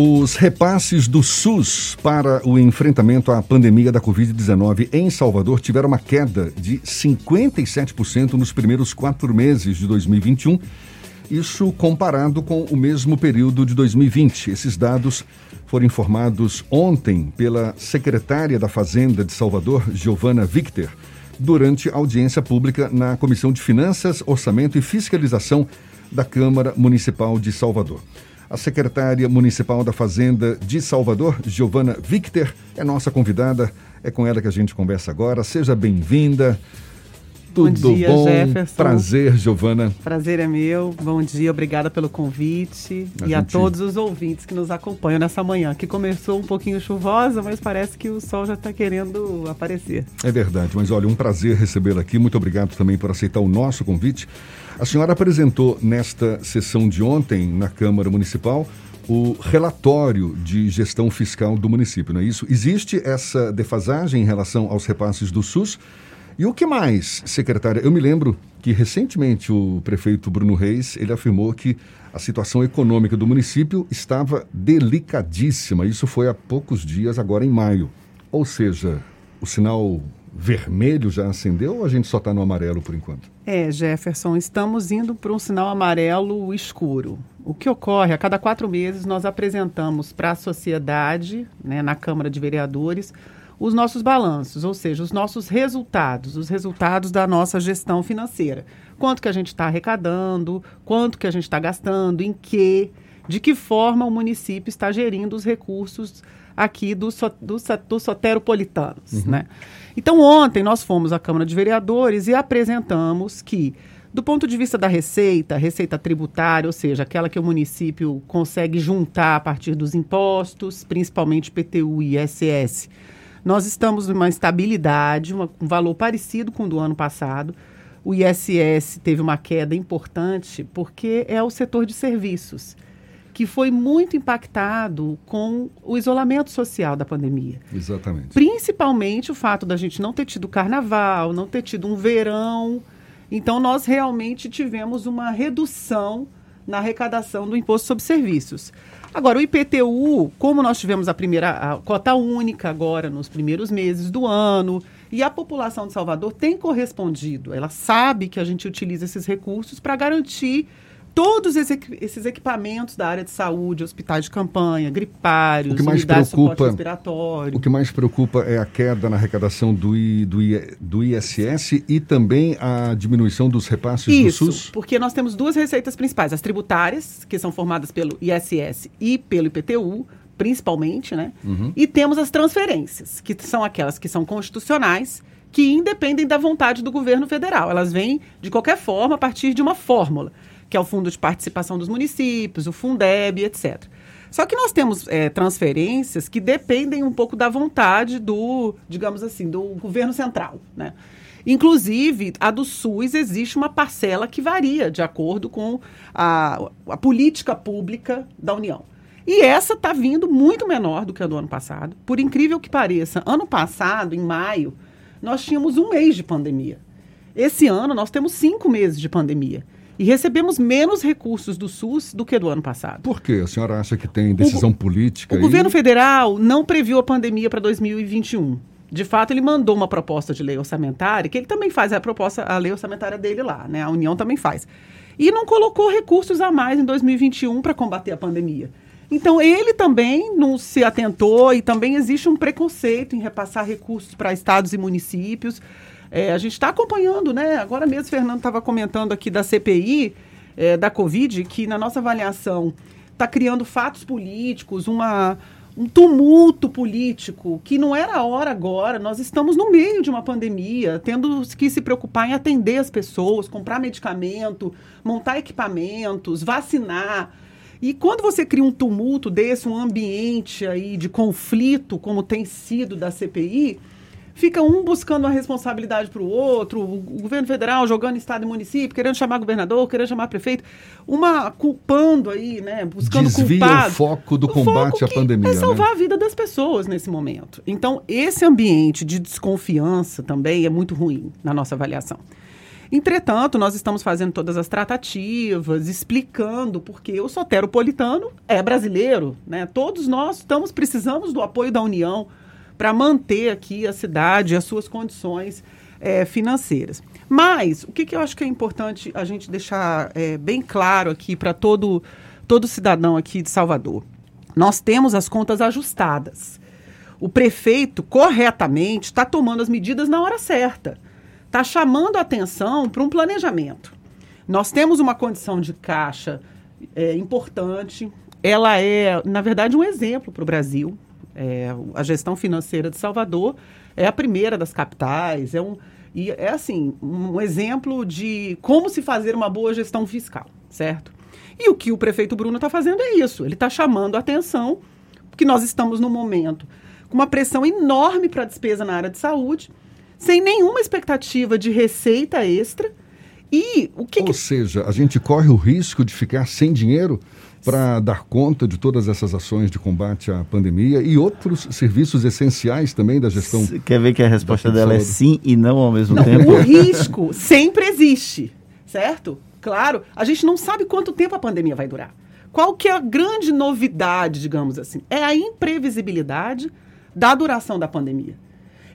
Os repasses do SUS para o enfrentamento à pandemia da Covid-19 em Salvador tiveram uma queda de 57% nos primeiros quatro meses de 2021. Isso comparado com o mesmo período de 2020. Esses dados foram informados ontem pela secretária da Fazenda de Salvador, Giovana Victor, durante audiência pública na Comissão de Finanças, Orçamento e Fiscalização da Câmara Municipal de Salvador. A secretária municipal da Fazenda de Salvador, Giovana Victor, é nossa convidada. É com ela que a gente conversa agora. Seja bem-vinda. Tudo bom? Dia, bom? Jefferson. Prazer, Giovana. Prazer é meu. Bom dia, obrigada pelo convite. A e gente... a todos os ouvintes que nos acompanham nessa manhã, que começou um pouquinho chuvosa, mas parece que o sol já está querendo aparecer. É verdade, mas olha, um prazer recebê-la aqui. Muito obrigado também por aceitar o nosso convite. A senhora apresentou nesta sessão de ontem na Câmara Municipal o relatório de gestão fiscal do município, não é isso? Existe essa defasagem em relação aos repasses do SUS? E o que mais, secretária? Eu me lembro que recentemente o prefeito Bruno Reis, ele afirmou que a situação econômica do município estava delicadíssima. Isso foi há poucos dias, agora em maio. Ou seja, o sinal vermelho já acendeu ou a gente só está no amarelo por enquanto? É, Jefferson, estamos indo para um sinal amarelo escuro. O que ocorre, a cada quatro meses nós apresentamos para a sociedade, né, na Câmara de Vereadores, os nossos balanços, ou seja, os nossos resultados, os resultados da nossa gestão financeira. Quanto que a gente está arrecadando, quanto que a gente está gastando, em que, de que forma o município está gerindo os recursos aqui do, do, do soteropolitanos, uhum. né? Então, ontem nós fomos à Câmara de Vereadores e apresentamos que, do ponto de vista da receita, receita tributária, ou seja, aquela que o município consegue juntar a partir dos impostos, principalmente PTU e ISS, nós estamos numa estabilidade, uma, um valor parecido com o do ano passado. O ISS teve uma queda importante porque é o setor de serviços que foi muito impactado com o isolamento social da pandemia. Exatamente. Principalmente o fato da gente não ter tido carnaval, não ter tido um verão. Então, nós realmente tivemos uma redução na arrecadação do imposto sobre serviços. Agora, o IPTU, como nós tivemos a primeira a cota única agora nos primeiros meses do ano, e a população de Salvador tem correspondido, ela sabe que a gente utiliza esses recursos para garantir todos esses equipamentos da área de saúde, hospitais de campanha, gripários, o que mais preocupa, respiratório. O que mais preocupa é a queda na arrecadação do, I, do, I, do ISS e também a diminuição dos repasses Isso, do SUS? porque nós temos duas receitas principais, as tributárias, que são formadas pelo ISS e pelo IPTU, principalmente, né? Uhum. E temos as transferências, que são aquelas que são constitucionais, que independem da vontade do governo federal. Elas vêm, de qualquer forma, a partir de uma fórmula que é o Fundo de Participação dos Municípios, o Fundeb, etc. Só que nós temos é, transferências que dependem um pouco da vontade do, digamos assim, do governo central, né? Inclusive, a do SUS existe uma parcela que varia de acordo com a, a política pública da União. E essa está vindo muito menor do que a do ano passado. Por incrível que pareça, ano passado, em maio, nós tínhamos um mês de pandemia. Esse ano, nós temos cinco meses de pandemia. E recebemos menos recursos do SUS do que do ano passado. Por quê? A senhora acha que tem decisão o, política? O governo federal não previu a pandemia para 2021. De fato, ele mandou uma proposta de lei orçamentária, que ele também faz a proposta, a lei orçamentária dele lá, né? A União também faz. E não colocou recursos a mais em 2021 para combater a pandemia. Então, ele também não se atentou e também existe um preconceito em repassar recursos para estados e municípios. É, a gente está acompanhando, né? Agora mesmo Fernando estava comentando aqui da CPI, é, da Covid, que na nossa avaliação está criando fatos políticos, uma, um tumulto político que não era a hora agora. Nós estamos no meio de uma pandemia, tendo que se preocupar em atender as pessoas, comprar medicamento, montar equipamentos, vacinar. E quando você cria um tumulto desse, um ambiente aí de conflito, como tem sido da CPI, fica um buscando a responsabilidade para o outro, o governo federal jogando estado e município, querendo chamar governador, querendo chamar prefeito, uma culpando aí, né, buscando Desvia culpado. o foco do o combate foco à pandemia, é salvar né? a vida das pessoas nesse momento. Então, esse ambiente de desconfiança também é muito ruim na nossa avaliação. Entretanto, nós estamos fazendo todas as tratativas, explicando porque o soteropolitano é brasileiro, né? Todos nós estamos precisamos do apoio da União para manter aqui a cidade e as suas condições é, financeiras. Mas o que, que, eu acho que é importante a gente deixar é, bem claro aqui para todo todo cidadão aqui de Salvador, nós temos as contas ajustadas. O prefeito corretamente está tomando as medidas na hora certa está chamando a atenção para um planejamento. Nós temos uma condição de caixa é, importante, ela é, na verdade, um exemplo para o Brasil. É, a gestão financeira de Salvador é a primeira das capitais, é um, e é assim, um exemplo de como se fazer uma boa gestão fiscal, certo? E o que o prefeito Bruno está fazendo é isso, ele está chamando a atenção, porque nós estamos num momento com uma pressão enorme para a despesa na área de saúde, sem nenhuma expectativa de receita extra. E o que. Ou que... seja, a gente corre o risco de ficar sem dinheiro para dar conta de todas essas ações de combate à pandemia e outros serviços essenciais também da gestão. Você quer ver que a resposta dela é sim e não ao mesmo não, tempo? O risco sempre existe, certo? Claro, a gente não sabe quanto tempo a pandemia vai durar. Qual que é a grande novidade, digamos assim? É a imprevisibilidade da duração da pandemia.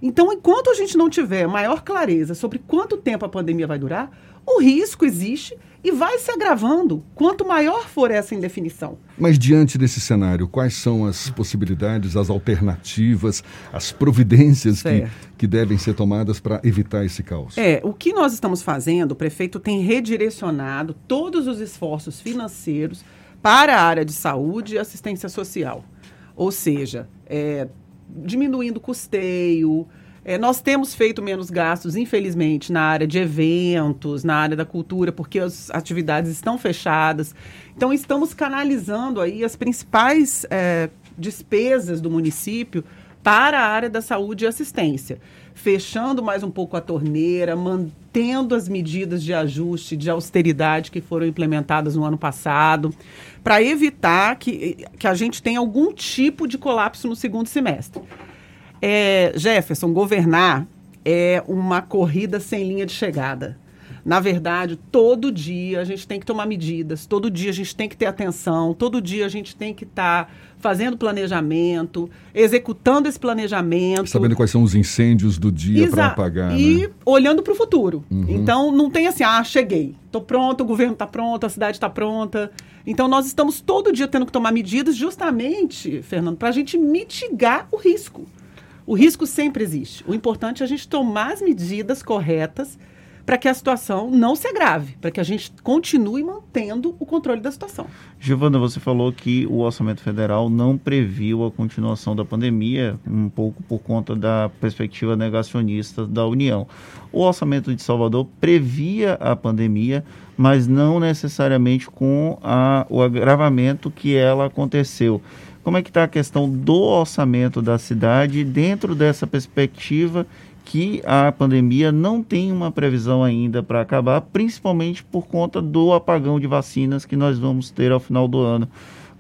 Então, enquanto a gente não tiver maior clareza sobre quanto tempo a pandemia vai durar, o risco existe e vai se agravando quanto maior for essa indefinição. Mas diante desse cenário, quais são as possibilidades, as alternativas, as providências que, que devem ser tomadas para evitar esse caos? É, o que nós estamos fazendo, o prefeito tem redirecionado todos os esforços financeiros para a área de saúde e assistência social. Ou seja, é, diminuindo o custeio. É, nós temos feito menos gastos, infelizmente, na área de eventos, na área da cultura, porque as atividades estão fechadas. Então, estamos canalizando aí as principais é, despesas do município para a área da saúde e assistência, fechando mais um pouco a torneira, mantendo as medidas de ajuste, de austeridade que foram implementadas no ano passado, para evitar que, que a gente tenha algum tipo de colapso no segundo semestre. É, Jefferson, governar é uma corrida sem linha de chegada. Na verdade, todo dia a gente tem que tomar medidas, todo dia a gente tem que ter atenção, todo dia a gente tem que estar tá fazendo planejamento, executando esse planejamento. Sabendo quais são os incêndios do dia para apagar. E né? olhando para o futuro. Uhum. Então, não tem assim, ah, cheguei, estou pronto, o governo está pronto, a cidade está pronta. Então, nós estamos todo dia tendo que tomar medidas justamente, Fernando, para a gente mitigar o risco. O risco sempre existe. O importante é a gente tomar as medidas corretas para que a situação não se agrave, para que a gente continue mantendo o controle da situação. Giovana, você falou que o orçamento federal não previu a continuação da pandemia, um pouco por conta da perspectiva negacionista da União. O orçamento de Salvador previa a pandemia, mas não necessariamente com a, o agravamento que ela aconteceu. Como é que está a questão do orçamento da cidade dentro dessa perspectiva que a pandemia não tem uma previsão ainda para acabar, principalmente por conta do apagão de vacinas que nós vamos ter ao final do ano.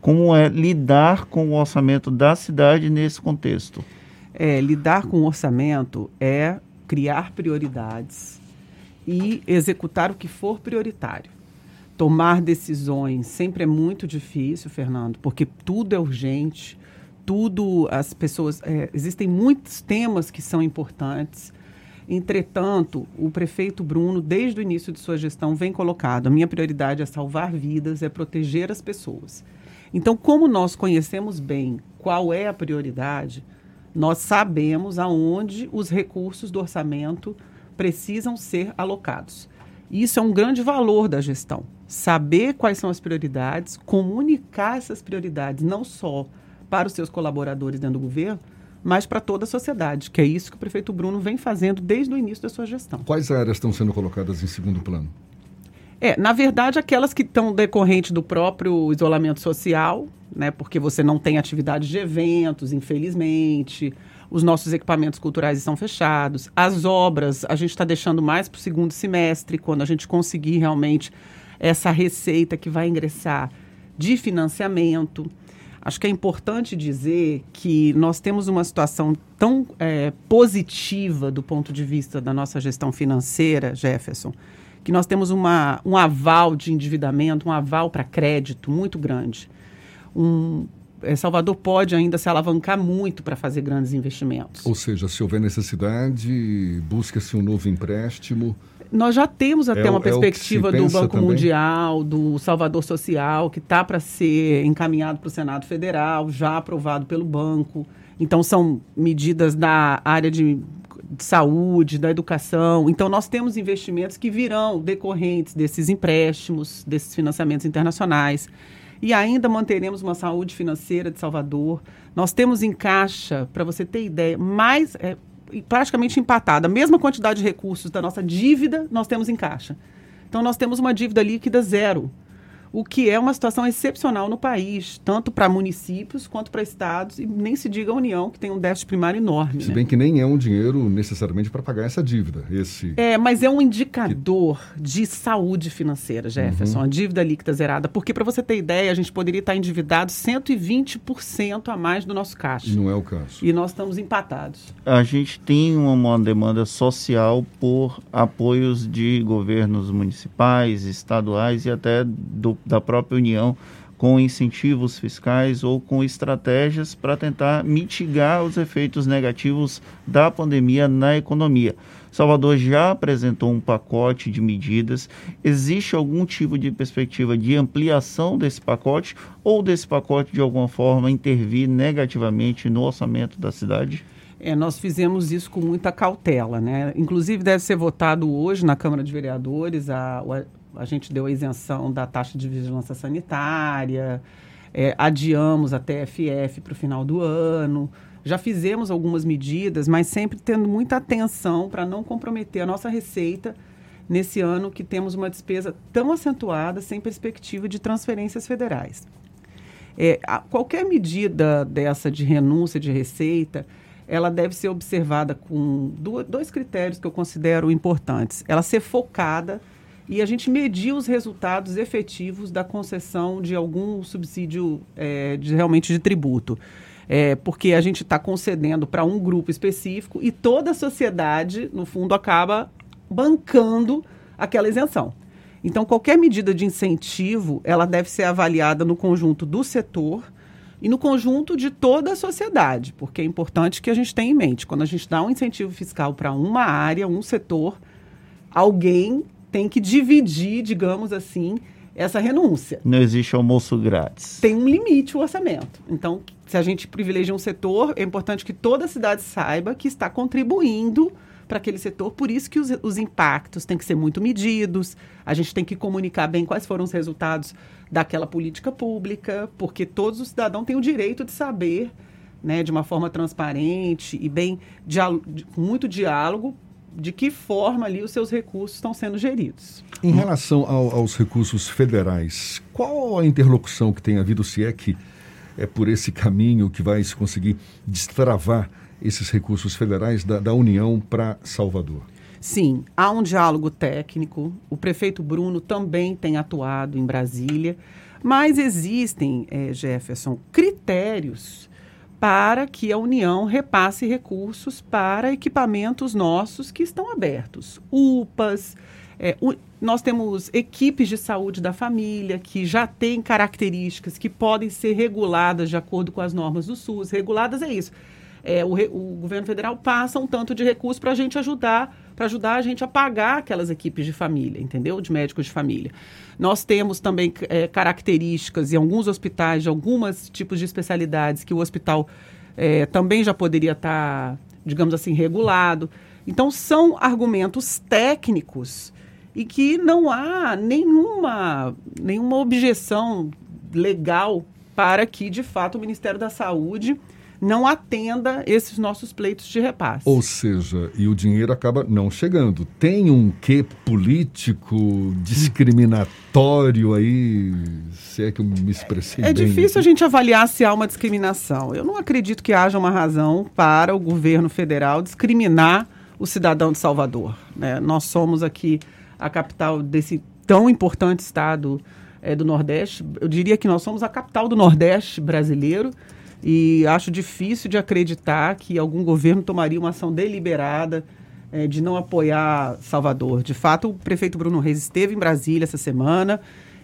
Como é lidar com o orçamento da cidade nesse contexto? É, lidar com o orçamento é criar prioridades e executar o que for prioritário. Tomar decisões sempre é muito difícil, Fernando, porque tudo é urgente, tudo, as pessoas. É, existem muitos temas que são importantes. Entretanto, o prefeito Bruno, desde o início de sua gestão, vem colocado: a minha prioridade é salvar vidas, é proteger as pessoas. Então, como nós conhecemos bem qual é a prioridade, nós sabemos aonde os recursos do orçamento precisam ser alocados. Isso é um grande valor da gestão. Saber quais são as prioridades, comunicar essas prioridades, não só para os seus colaboradores dentro do governo, mas para toda a sociedade, que é isso que o prefeito Bruno vem fazendo desde o início da sua gestão. Quais áreas estão sendo colocadas em segundo plano? É, na verdade, aquelas que estão decorrentes do próprio isolamento social, né, porque você não tem atividade de eventos, infelizmente, os nossos equipamentos culturais estão fechados, as obras a gente está deixando mais para o segundo semestre, quando a gente conseguir realmente essa receita que vai ingressar de financiamento. Acho que é importante dizer que nós temos uma situação tão é, positiva do ponto de vista da nossa gestão financeira, Jefferson, que nós temos uma, um aval de endividamento, um aval para crédito muito grande. Um, é, Salvador pode ainda se alavancar muito para fazer grandes investimentos. Ou seja, se houver necessidade, busca-se um novo empréstimo. Nós já temos até é, uma é perspectiva do Banco também? Mundial, do Salvador Social, que está para ser encaminhado para o Senado Federal, já aprovado pelo banco. Então, são medidas da área de, de saúde, da educação. Então, nós temos investimentos que virão decorrentes desses empréstimos, desses financiamentos internacionais. E ainda manteremos uma saúde financeira de Salvador. Nós temos em caixa, para você ter ideia, mais. É, praticamente empatada. A mesma quantidade de recursos da nossa dívida nós temos em caixa. Então, nós temos uma dívida líquida zero o que é uma situação excepcional no país, tanto para municípios quanto para estados, e nem se diga a União, que tem um déficit primário enorme. Se né? bem que nem é um dinheiro necessariamente para pagar essa dívida. Esse... É, mas é um indicador que... de saúde financeira, Jefferson, uhum. a dívida líquida zerada. Porque, para você ter ideia, a gente poderia estar endividado 120% a mais do nosso caixa. Não é o caso. E nós estamos empatados. A gente tem uma demanda social por apoios de governos municipais, estaduais e até do da própria União com incentivos fiscais ou com estratégias para tentar mitigar os efeitos negativos da pandemia na economia. Salvador já apresentou um pacote de medidas. Existe algum tipo de perspectiva de ampliação desse pacote ou desse pacote de alguma forma intervir negativamente no orçamento da cidade? É, nós fizemos isso com muita cautela, né? Inclusive deve ser votado hoje na Câmara de Vereadores a, a gente deu a isenção da taxa de vigilância sanitária, é, adiamos a TFF para o final do ano. Já fizemos algumas medidas, mas sempre tendo muita atenção para não comprometer a nossa receita nesse ano que temos uma despesa tão acentuada sem perspectiva de transferências federais. É, a, qualquer medida dessa de renúncia de receita, ela deve ser observada com dois critérios que eu considero importantes. Ela ser focada e a gente medir os resultados efetivos da concessão de algum subsídio é, de, realmente de tributo. É, porque a gente está concedendo para um grupo específico e toda a sociedade, no fundo, acaba bancando aquela isenção. Então, qualquer medida de incentivo, ela deve ser avaliada no conjunto do setor e no conjunto de toda a sociedade, porque é importante que a gente tenha em mente, quando a gente dá um incentivo fiscal para uma área, um setor, alguém tem que dividir, digamos assim, essa renúncia. Não existe almoço grátis. Tem um limite o orçamento. Então, se a gente privilegia um setor, é importante que toda a cidade saiba que está contribuindo para aquele setor. Por isso que os, os, impactos têm que ser muito medidos. A gente tem que comunicar bem quais foram os resultados daquela política pública, porque todos os cidadãos têm o direito de saber, né, de uma forma transparente e bem, com muito diálogo, de que forma ali os seus recursos estão sendo geridos. Em relação ao, aos recursos federais, qual a interlocução que tem havido, se é que é por esse caminho que vai se conseguir destravar esses recursos federais da, da União para Salvador? Sim, há um diálogo técnico. O prefeito Bruno também tem atuado em Brasília, mas existem, é, Jefferson, critérios para que a União repasse recursos para equipamentos nossos que estão abertos. UPAs, é, nós temos equipes de saúde da família que já têm características que podem ser reguladas de acordo com as normas do SUS. Reguladas é isso é, o, o, governo federal passa um tanto de recurso para a gente ajudar, para ajudar a gente a pagar aquelas equipes de família, entendeu? De médicos de família. Nós temos também é, características em alguns hospitais de alguns tipos de especialidades que o hospital é, também já poderia estar, tá, digamos assim, regulado. Então, são argumentos técnicos e que não há nenhuma, nenhuma objeção legal para que, de fato, o Ministério da Saúde não atenda esses nossos pleitos de repasse. Ou seja, e o dinheiro acaba não chegando. Tem um quê político discriminatório aí, se é que eu me expressei É bem difícil aqui. a gente avaliar se há uma discriminação. Eu não acredito que haja uma razão para o governo federal discriminar o cidadão de Salvador. Né? Nós somos aqui a capital desse tão importante estado é, do Nordeste. Eu diria que nós somos a capital do Nordeste brasileiro. E acho difícil de acreditar que algum governo tomaria uma ação deliberada é, de não apoiar Salvador. De fato, o prefeito Bruno Reis esteve em Brasília essa semana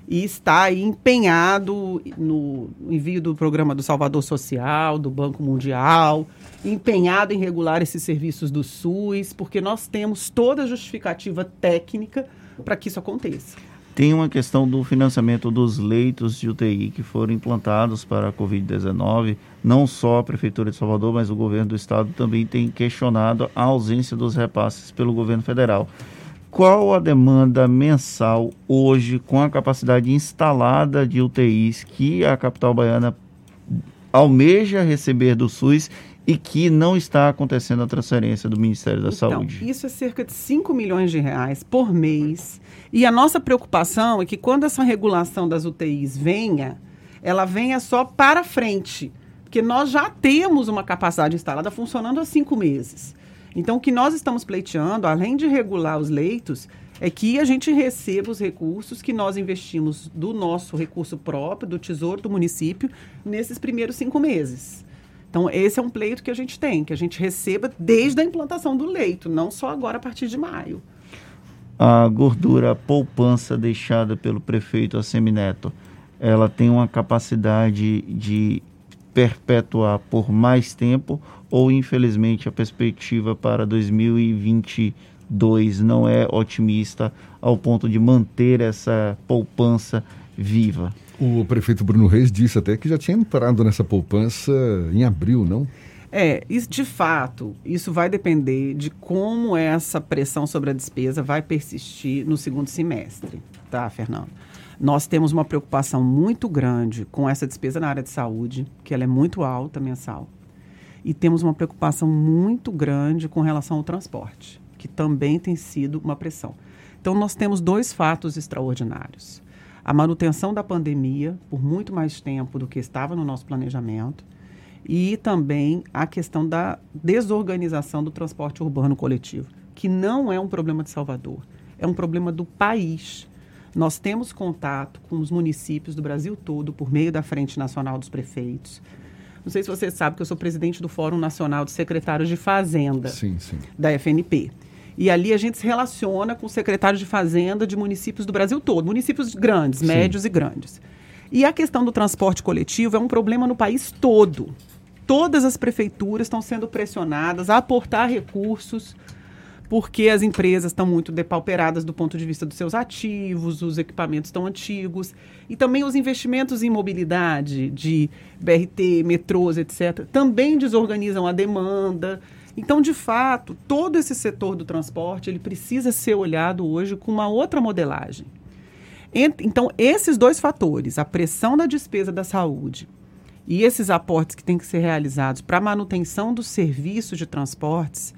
e está empenhado no envio do programa do Salvador Social, do Banco Mundial, empenhado em regular esses serviços do SUS, porque nós temos toda a justificativa técnica para que isso aconteça. Tem uma questão do financiamento dos leitos de UTI que foram implantados para a Covid-19. Não só a Prefeitura de Salvador, mas o governo do estado também tem questionado a ausência dos repasses pelo governo federal. Qual a demanda mensal hoje com a capacidade instalada de UTIs que a capital baiana almeja receber do SUS e que não está acontecendo a transferência do Ministério da então, Saúde? Isso é cerca de 5 milhões de reais por mês. E a nossa preocupação é que quando essa regulação das UTIs venha, ela venha só para frente. Porque nós já temos uma capacidade instalada funcionando há cinco meses. Então, o que nós estamos pleiteando, além de regular os leitos, é que a gente receba os recursos que nós investimos do nosso recurso próprio, do tesouro do município, nesses primeiros cinco meses. Então, esse é um pleito que a gente tem, que a gente receba desde a implantação do leito, não só agora a partir de maio. A gordura, a poupança deixada pelo prefeito Assemineto, ela tem uma capacidade de perpetuar por mais tempo ou infelizmente a perspectiva para 2022 não é otimista ao ponto de manter essa poupança viva? O prefeito Bruno Reis disse até que já tinha entrado nessa poupança em abril, não? É, de fato, isso vai depender de como essa pressão sobre a despesa vai persistir no segundo semestre, tá, Fernando? Nós temos uma preocupação muito grande com essa despesa na área de saúde, que ela é muito alta mensal. E temos uma preocupação muito grande com relação ao transporte, que também tem sido uma pressão. Então, nós temos dois fatos extraordinários. A manutenção da pandemia por muito mais tempo do que estava no nosso planejamento e também a questão da desorganização do transporte urbano coletivo, que não é um problema de Salvador, é um problema do país. Nós temos contato com os municípios do Brasil todo por meio da Frente Nacional dos Prefeitos. Não sei se você sabe que eu sou presidente do Fórum Nacional de Secretários de Fazenda sim, sim. da FNP. E ali a gente se relaciona com secretários de fazenda de municípios do Brasil todo, municípios grandes, sim. médios e grandes. E a questão do transporte coletivo é um problema no país todo. Todas as prefeituras estão sendo pressionadas a aportar recursos porque as empresas estão muito depauperadas do ponto de vista dos seus ativos, os equipamentos estão antigos, e também os investimentos em mobilidade, de BRT, metrôs, etc., também desorganizam a demanda. Então, de fato, todo esse setor do transporte ele precisa ser olhado hoje com uma outra modelagem. Então, esses dois fatores, a pressão da despesa da saúde e esses aportes que têm que ser realizados para a manutenção dos serviços de transportes,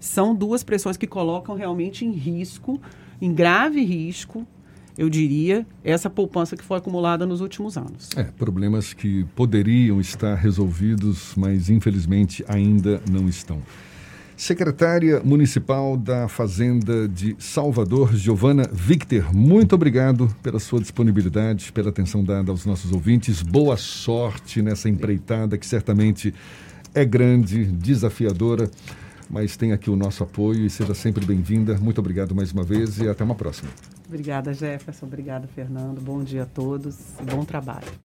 são duas pressões que colocam realmente em risco, em grave risco, eu diria, essa poupança que foi acumulada nos últimos anos. É, problemas que poderiam estar resolvidos, mas infelizmente ainda não estão. Secretária Municipal da Fazenda de Salvador, Giovana Victor, muito obrigado pela sua disponibilidade, pela atenção dada aos nossos ouvintes. Boa sorte nessa empreitada que certamente é grande, desafiadora mas tem aqui o nosso apoio e seja sempre bem-vinda. Muito obrigado mais uma vez e até uma próxima. Obrigada, Jefferson. Obrigada, Fernando. Bom dia a todos bom trabalho.